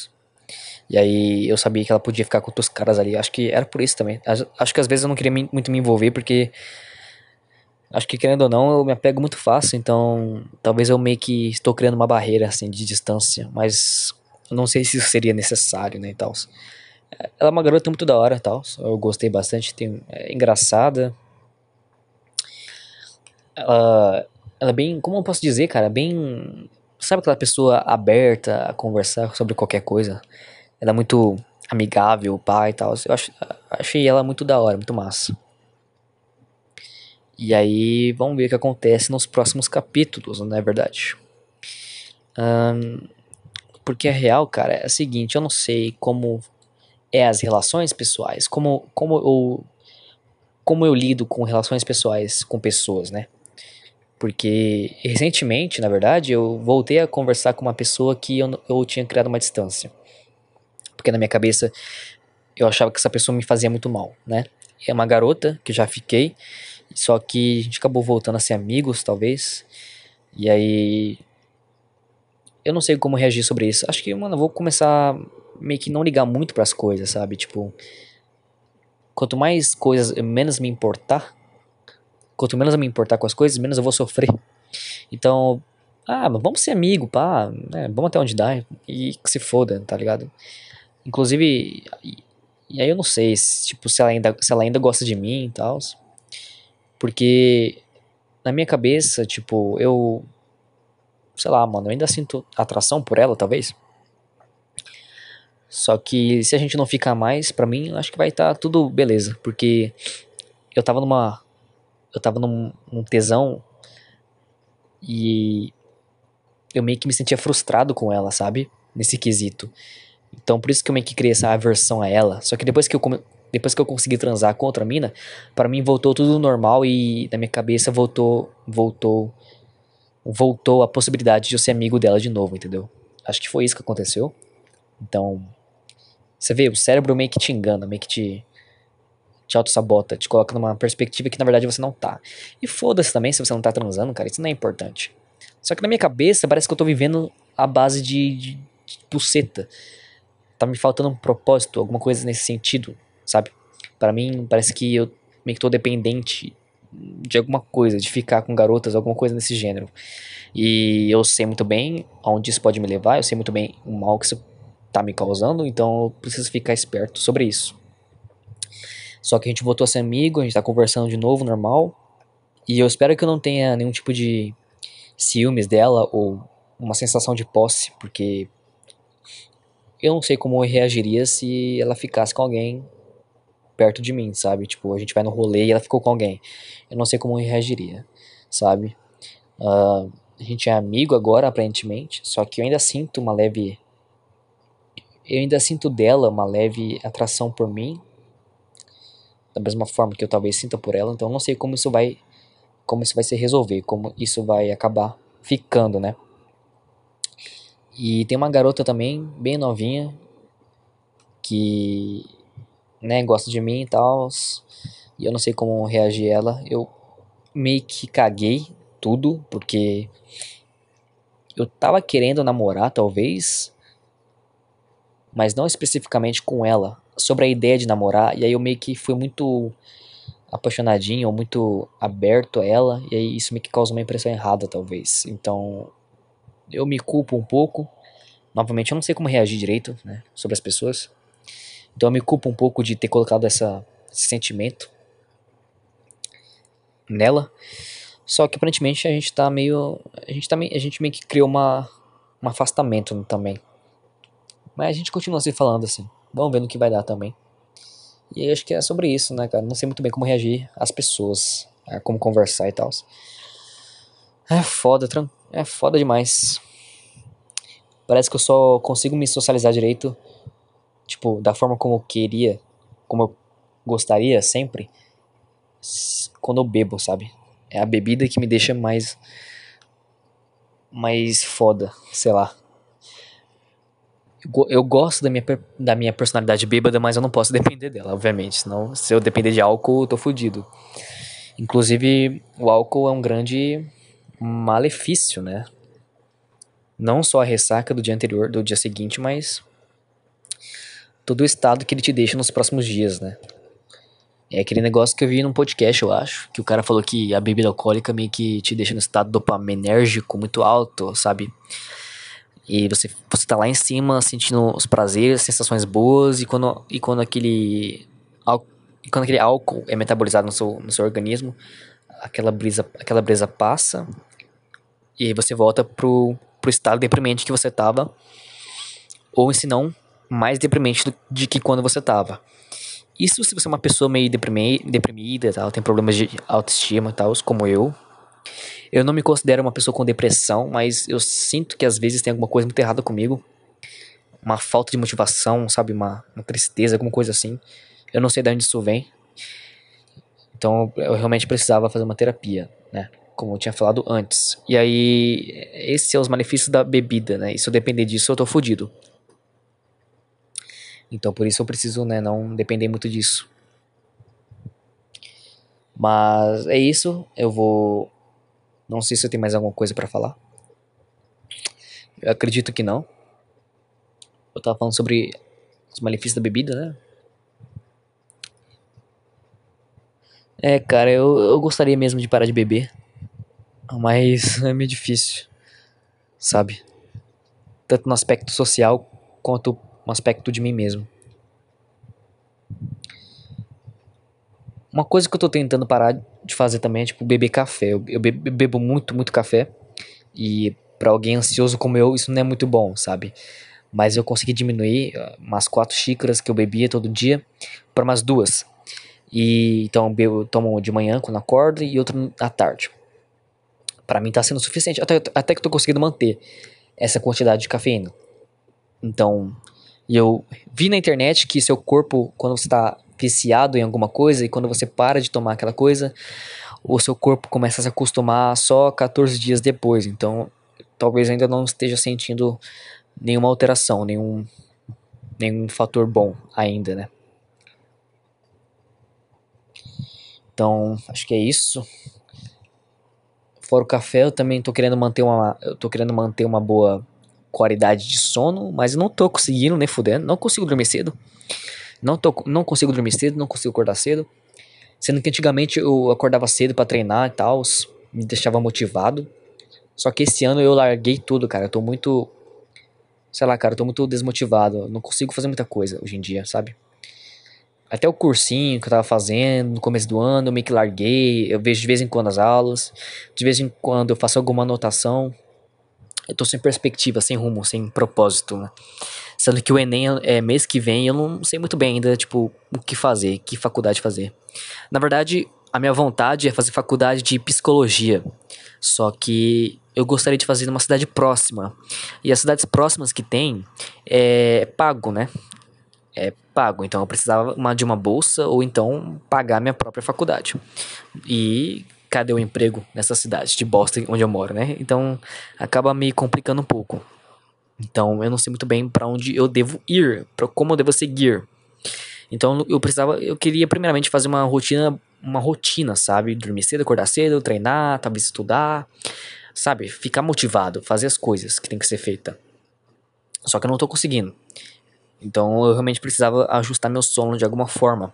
E aí eu sabia que ela podia ficar com outros caras ali. Acho que era por isso também. Acho que às vezes eu não queria muito me envolver, porque. Acho que querendo ou não, eu me apego muito fácil, então talvez eu meio que estou criando uma barreira assim de distância, mas não sei se isso seria necessário, né, e tal. Ela é uma garota muito da hora, tal. Eu gostei bastante, tem é engraçada. Ela ela é bem, como eu posso dizer, cara, bem, sabe aquela pessoa aberta a conversar sobre qualquer coisa? Ela é muito amigável, pai e tal. Eu ach, achei ela muito da hora, muito massa. E aí, vamos ver o que acontece nos próximos capítulos, não é verdade? Um, porque a real, cara, é a seguinte, eu não sei como é as relações pessoais, como, como, eu, como eu lido com relações pessoais com pessoas, né? Porque recentemente, na verdade, eu voltei a conversar com uma pessoa que eu, eu tinha criado uma distância. Porque na minha cabeça eu achava que essa pessoa me fazia muito mal, né? É uma garota que já fiquei, só que a gente acabou voltando a ser amigos, talvez. E aí. Eu não sei como reagir sobre isso. Acho que, mano, eu vou começar meio que não ligar muito para as coisas, sabe? Tipo. Quanto mais coisas menos me importar, Quanto menos eu me importar com as coisas, menos eu vou sofrer. Então, ah, vamos ser amigo, pá, né, vamos até onde dá e que se foda, tá ligado? Inclusive, e aí eu não sei, se, tipo, se ela ainda, se ela ainda gosta de mim e tal. Porque na minha cabeça, tipo, eu sei lá, mano, eu ainda sinto atração por ela, talvez. Só que se a gente não ficar mais, pra mim, acho que vai estar tá tudo beleza, porque eu tava numa eu tava num, num tesão e eu meio que me sentia frustrado com ela, sabe? Nesse quesito. Então por isso que eu meio que criei essa aversão a ela. Só que depois que eu, depois que eu consegui transar com outra mina, para mim voltou tudo normal e na minha cabeça voltou, voltou, voltou a possibilidade de eu ser amigo dela de novo, entendeu? Acho que foi isso que aconteceu. Então, você vê, o cérebro meio que te engana, meio que te, te auto-sabota, te coloca numa perspectiva que na verdade você não tá. E foda-se também se você não tá transando, cara, isso não é importante. Só que na minha cabeça parece que eu tô vivendo a base de, de, de buceta. Tá me faltando um propósito, alguma coisa nesse sentido, sabe? Para mim parece que eu meio que tô dependente de alguma coisa, de ficar com garotas, alguma coisa desse gênero. E eu sei muito bem aonde isso pode me levar, eu sei muito bem o mal que isso tá me causando, então eu preciso ficar esperto sobre isso. Só que a gente voltou a ser amigo, a gente tá conversando de novo, normal. E eu espero que eu não tenha nenhum tipo de ciúmes dela ou uma sensação de posse, porque eu não sei como eu reagiria se ela ficasse com alguém perto de mim, sabe? Tipo, a gente vai no rolê e ela ficou com alguém. Eu não sei como eu reagiria, sabe? Uh, a gente é amigo agora, aparentemente, só que eu ainda sinto uma leve. Eu ainda sinto dela uma leve atração por mim, da mesma forma que eu talvez sinta por ela, então eu não sei como isso vai como isso vai se resolver, como isso vai acabar ficando, né? E tem uma garota também, bem novinha, que né, gosta de mim e tal, e eu não sei como reagir ela. Eu meio que caguei tudo, porque eu tava querendo namorar, talvez, mas não especificamente com ela sobre a ideia de namorar, e aí eu meio que fui muito apaixonadinho ou muito aberto a ela, e aí isso meio que causa uma impressão errada, talvez. Então, eu me culpo um pouco. Novamente, eu não sei como reagir direito, né, sobre as pessoas. Então, eu me culpo um pouco de ter colocado essa, esse sentimento. nela. Só que aparentemente a gente tá meio. A gente, tá a gente meio que criou uma, um afastamento também. Mas a gente continua se falando assim. Vamos ver no que vai dar também. E acho que é sobre isso, né, cara? Não sei muito bem como reagir às pessoas, como conversar e tal. É foda, é foda demais. Parece que eu só consigo me socializar direito, tipo, da forma como eu queria, como eu gostaria sempre, quando eu bebo, sabe? É a bebida que me deixa mais. mais foda, sei lá. Eu gosto da minha, da minha personalidade bêbada, mas eu não posso depender dela, obviamente. Senão, se eu depender de álcool, eu tô fudido. Inclusive, o álcool é um grande malefício, né? Não só a ressaca do dia anterior, do dia seguinte, mas todo o estado que ele te deixa nos próximos dias, né? É aquele negócio que eu vi num podcast, eu acho, que o cara falou que a bebida alcoólica meio que te deixa no estado dopaminérgico muito alto, sabe? E você, você tá lá em cima sentindo os prazeres, sensações boas, e quando, e quando aquele quando aquele álcool é metabolizado no seu, no seu organismo, aquela brisa, aquela brisa passa e aí você volta pro, pro estado deprimente que você tava, ou se não, mais deprimente do, de que quando você tava. Isso se você é uma pessoa meio deprimi deprimida, tal, tem problemas de autoestima tal, como eu. Eu não me considero uma pessoa com depressão, mas eu sinto que às vezes tem alguma coisa muito errada comigo. Uma falta de motivação, sabe? Uma, uma tristeza, alguma coisa assim. Eu não sei de onde isso vem. Então eu realmente precisava fazer uma terapia, né? Como eu tinha falado antes. E aí, esses são os malefícios da bebida, né? E se eu depender disso, eu tô fodido. Então por isso eu preciso, né, não depender muito disso. Mas é isso, eu vou não sei se eu tenho mais alguma coisa para falar. Eu acredito que não. Eu tava falando sobre os malefícios da bebida, né? É, cara, eu, eu gostaria mesmo de parar de beber. Mas *laughs* é meio difícil. Sabe? Tanto no aspecto social quanto um aspecto de mim mesmo. Uma coisa que eu tô tentando parar de fazer também é tipo beber café. Eu, eu bebo, bebo muito, muito café. E para alguém ansioso como eu, isso não é muito bom, sabe? Mas eu consegui diminuir uh, umas quatro xícaras que eu bebia todo dia para umas duas. E então eu tomo de manhã quando acordo e outro à tarde. Para mim tá sendo suficiente, até, até que eu tô conseguindo manter essa quantidade de cafeína. Então, eu vi na internet que seu corpo, quando você está viciado em alguma coisa e quando você para de tomar aquela coisa, o seu corpo começa a se acostumar só 14 dias depois. Então, talvez ainda não esteja sentindo nenhuma alteração, nenhum, nenhum fator bom ainda, né? Então, acho que é isso. Fora o café, eu também tô querendo manter uma, eu tô querendo manter uma boa qualidade de sono, mas não tô conseguindo nem fudendo, não consigo dormir cedo. Não, tô, não consigo dormir cedo, não consigo acordar cedo. Sendo que antigamente eu acordava cedo para treinar e tal, me deixava motivado. Só que esse ano eu larguei tudo, cara. Eu tô muito. Sei lá, cara, eu tô muito desmotivado. não consigo fazer muita coisa hoje em dia, sabe? Até o cursinho que eu tava fazendo no começo do ano, eu meio que larguei. Eu vejo de vez em quando as aulas. De vez em quando eu faço alguma anotação eu tô sem perspectiva, sem rumo, sem propósito, né? Sendo que o Enem é mês que vem eu não sei muito bem ainda, tipo, o que fazer, que faculdade fazer. Na verdade, a minha vontade é fazer faculdade de psicologia. Só que eu gostaria de fazer numa cidade próxima. E as cidades próximas que tem é pago, né? É pago. Então eu precisava de uma bolsa ou então pagar minha própria faculdade. E cadê o emprego nessa cidade de Boston, onde eu moro, né? Então acaba me complicando um pouco. Então eu não sei muito bem para onde eu devo ir, para como eu devo seguir. Então eu precisava, eu queria primeiramente fazer uma rotina, uma rotina, sabe? Dormir cedo, acordar cedo, treinar, talvez estudar, sabe? Ficar motivado, fazer as coisas que tem que ser feita. Só que eu não tô conseguindo. Então eu realmente precisava ajustar meu sono de alguma forma.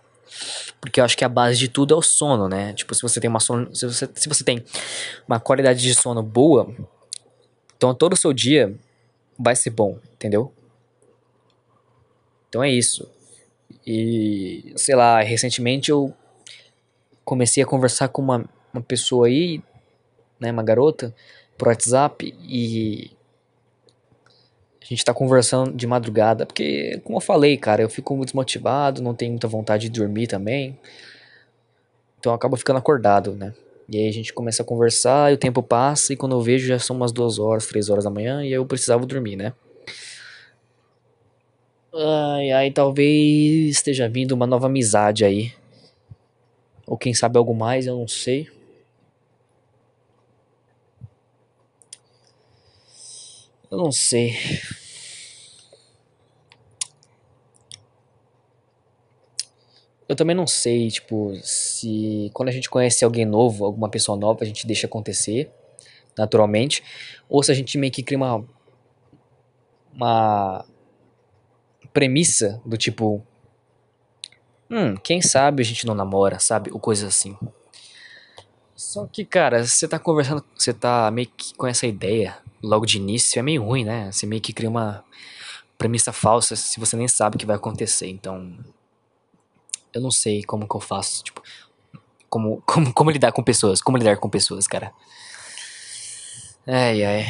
Porque eu acho que a base de tudo é o sono, né? Tipo, se você tem uma sono, se você, se você tem uma qualidade de sono boa, então todo o seu dia vai ser bom, entendeu? Então é isso. E sei lá, recentemente eu comecei a conversar com uma, uma pessoa aí, né, uma garota, por WhatsApp e a gente tá conversando de madrugada, porque, como eu falei, cara, eu fico desmotivado, não tenho muita vontade de dormir também. Então eu acabo ficando acordado, né? E aí a gente começa a conversar, e o tempo passa, e quando eu vejo já são umas duas horas, três horas da manhã, e eu precisava dormir, né? Ai, ai, talvez esteja vindo uma nova amizade aí. Ou quem sabe algo mais, eu não sei. Eu não sei. Eu também não sei, tipo, se quando a gente conhece alguém novo, alguma pessoa nova, a gente deixa acontecer naturalmente, ou se a gente meio que cria uma uma premissa do tipo hum, quem sabe a gente não namora, sabe? Ou coisa assim. Só que, cara, você tá conversando, você tá meio que com essa ideia logo de início, é meio ruim, né? Você meio que cria uma premissa falsa se você nem sabe o que vai acontecer. Então, eu não sei como que eu faço, tipo, como, *laughs* como, como lidar com pessoas, como lidar com pessoas, cara. Ai, ai.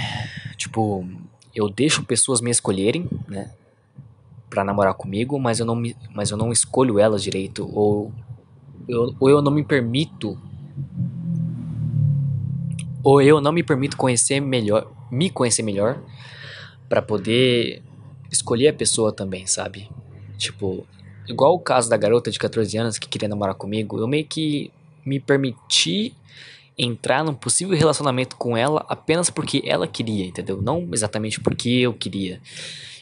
Tipo, eu deixo pessoas me escolherem, né? Pra namorar comigo, mas eu não, me, mas eu não escolho elas direito. Ou eu, ou eu não me permito. Ou eu não me permito conhecer melhor. Me conhecer melhor. para poder escolher a pessoa também, sabe? Tipo, igual o caso da garota de 14 anos que queria namorar comigo, eu meio que me permiti entrar num possível relacionamento com ela apenas porque ela queria, entendeu? Não exatamente porque eu queria.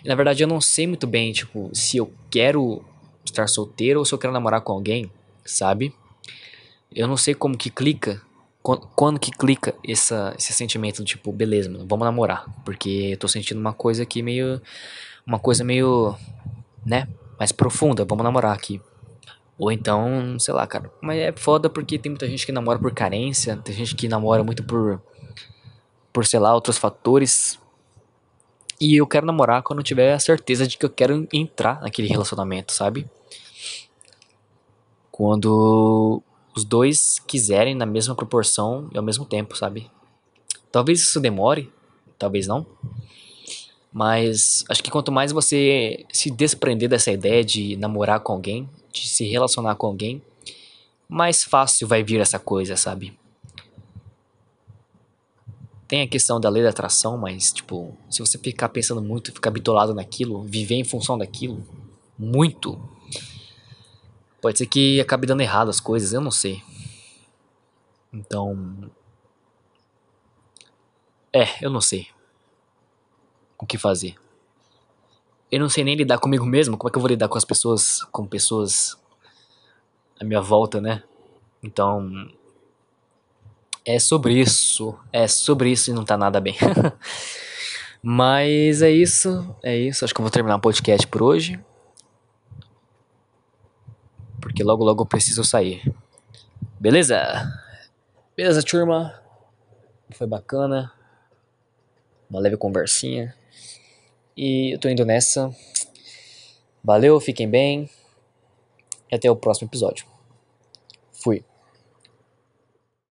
E, na verdade, eu não sei muito bem, tipo, se eu quero estar solteiro ou se eu quero namorar com alguém, sabe? Eu não sei como que clica, quando, quando que clica essa, esse sentimento, tipo, beleza, mano, vamos namorar. Porque eu tô sentindo uma coisa aqui meio. Uma coisa meio. né? mais profunda, vamos namorar aqui. Ou então, sei lá, cara. Mas é foda porque tem muita gente que namora por carência, tem gente que namora muito por. por, sei lá, outros fatores. E eu quero namorar quando eu tiver a certeza de que eu quero entrar naquele relacionamento, sabe? Quando os dois quiserem na mesma proporção e ao mesmo tempo, sabe? Talvez isso demore, talvez não. Mas acho que quanto mais você se desprender dessa ideia de namorar com alguém, de se relacionar com alguém, mais fácil vai vir essa coisa, sabe? Tem a questão da lei da atração, mas, tipo, se você ficar pensando muito, ficar bitolado naquilo, viver em função daquilo, muito, pode ser que acabe dando errado as coisas, eu não sei. Então. É, eu não sei o que fazer. Eu não sei nem lidar comigo mesmo, como é que eu vou lidar com as pessoas, com pessoas à minha volta, né? Então, é sobre isso, é sobre isso e não tá nada bem. *laughs* Mas é isso, é isso. Acho que eu vou terminar o podcast por hoje. Porque logo logo eu preciso sair. Beleza? Beleza, turma? Foi bacana. Uma leve conversinha. E eu tô indo nessa. Valeu, fiquem bem. E até o próximo episódio. Fui.